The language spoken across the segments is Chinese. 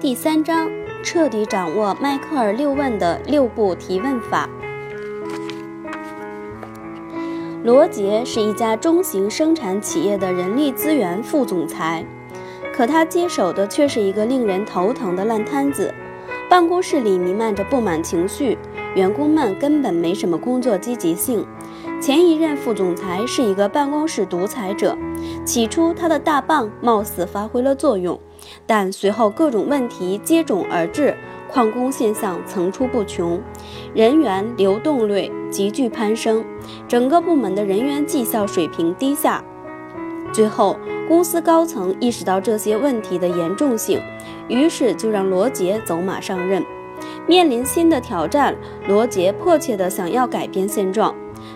第三章：彻底掌握迈克尔六问的六步提问法。罗杰是一家中型生产企业的人力资源副总裁，可他接手的却是一个令人头疼的烂摊子。办公室里弥漫着不满情绪，员工们根本没什么工作积极性。前一任副总裁是一个办公室独裁者，起初他的大棒貌似发挥了作用，但随后各种问题接踵而至，旷工现象层出不穷，人员流动率急剧攀升，整个部门的人员绩效水平低下。最后，公司高层意识到这些问题的严重性，于是就让罗杰走马上任。面临新的挑战，罗杰迫切地想要改变现状，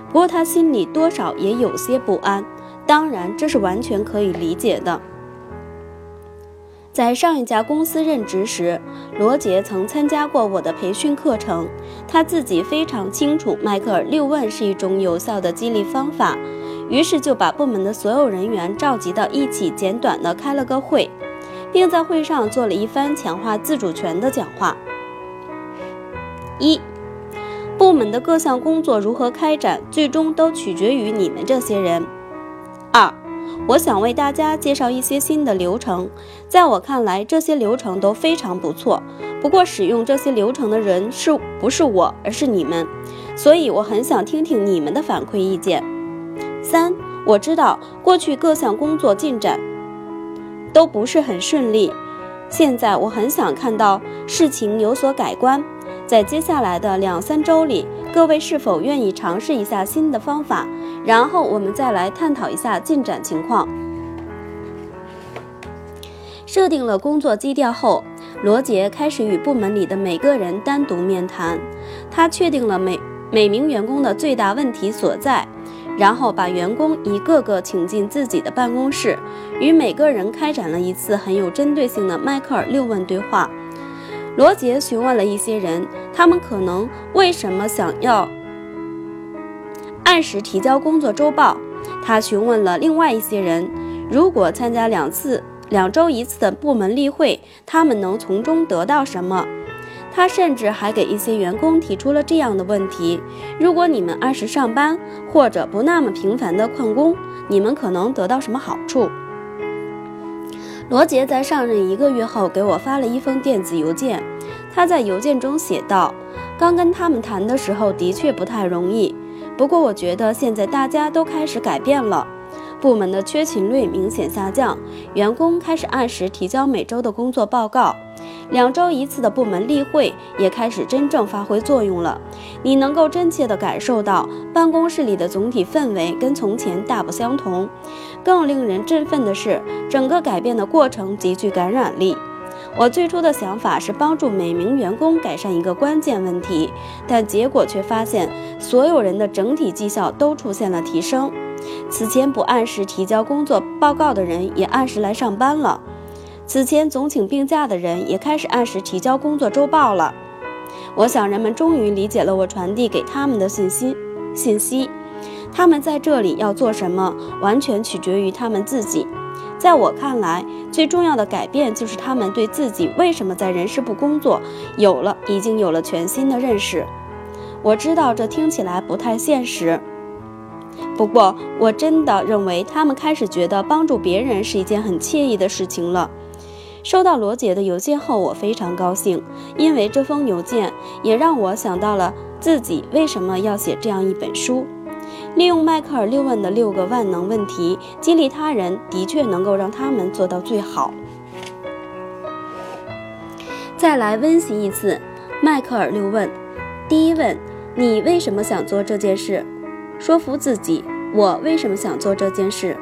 不过他心里多少也有些不安。当然，这是完全可以理解的。在上一家公司任职时，罗杰曾参加过我的培训课程，他自己非常清楚迈克尔六问是一种有效的激励方法。于是就把部门的所有人员召集到一起，简短的开了个会，并在会上做了一番强化自主权的讲话。一，部门的各项工作如何开展，最终都取决于你们这些人。二，我想为大家介绍一些新的流程，在我看来，这些流程都非常不错。不过，使用这些流程的人是不是我，而是你们，所以我很想听听你们的反馈意见。三，我知道过去各项工作进展都不是很顺利，现在我很想看到事情有所改观。在接下来的两三周里，各位是否愿意尝试一下新的方法？然后我们再来探讨一下进展情况。设定了工作基调后，罗杰开始与部门里的每个人单独面谈。他确定了每每名员工的最大问题所在。然后把员工一个个请进自己的办公室，与每个人开展了一次很有针对性的迈克尔六问对话。罗杰询问了一些人，他们可能为什么想要按时提交工作周报。他询问了另外一些人，如果参加两次、两周一次的部门例会，他们能从中得到什么？他甚至还给一些员工提出了这样的问题：如果你们按时上班，或者不那么频繁的旷工，你们可能得到什么好处？罗杰在上任一个月后给我发了一封电子邮件，他在邮件中写道：“刚跟他们谈的时候的确不太容易，不过我觉得现在大家都开始改变了。”部门的缺勤率明显下降，员工开始按时提交每周的工作报告，两周一次的部门例会也开始真正发挥作用了。你能够真切地感受到办公室里的总体氛围跟从前大不相同。更令人振奋的是，整个改变的过程极具感染力。我最初的想法是帮助每名员工改善一个关键问题，但结果却发现所有人的整体绩效都出现了提升。此前不按时提交工作报告的人也按时来上班了，此前总请病假的人也开始按时提交工作周报了。我想人们终于理解了我传递给他们的信息。信息，他们在这里要做什么，完全取决于他们自己。在我看来，最重要的改变就是他们对自己为什么在人事部工作有了已经有了全新的认识。我知道这听起来不太现实。不过，我真的认为他们开始觉得帮助别人是一件很惬意的事情了。收到罗姐的邮件后，我非常高兴，因为这封邮件也让我想到了自己为什么要写这样一本书。利用迈克尔六问的六个万能问题激励他人，的确能够让他们做到最好。再来温习一次迈克尔六问：第一问，你为什么想做这件事？说服自己，我为什么想做这件事？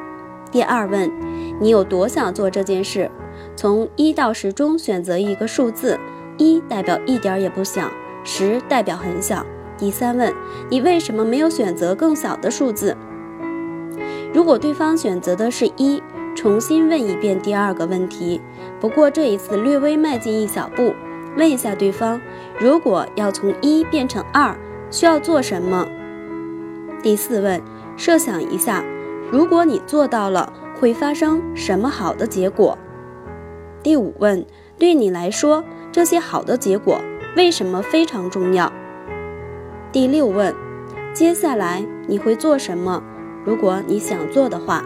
第二问，你有多想做这件事？从一到十中选择一个数字，一代表一点也不想，十代表很想。第三问，你为什么没有选择更小的数字？如果对方选择的是一，重新问一遍第二个问题，不过这一次略微迈进一小步，问一下对方，如果要从一变成二，需要做什么？第四问，设想一下，如果你做到了，会发生什么好的结果？第五问：对你来说，这些好的结果为什么非常重要？第六问：接下来你会做什么？如果你想做的话。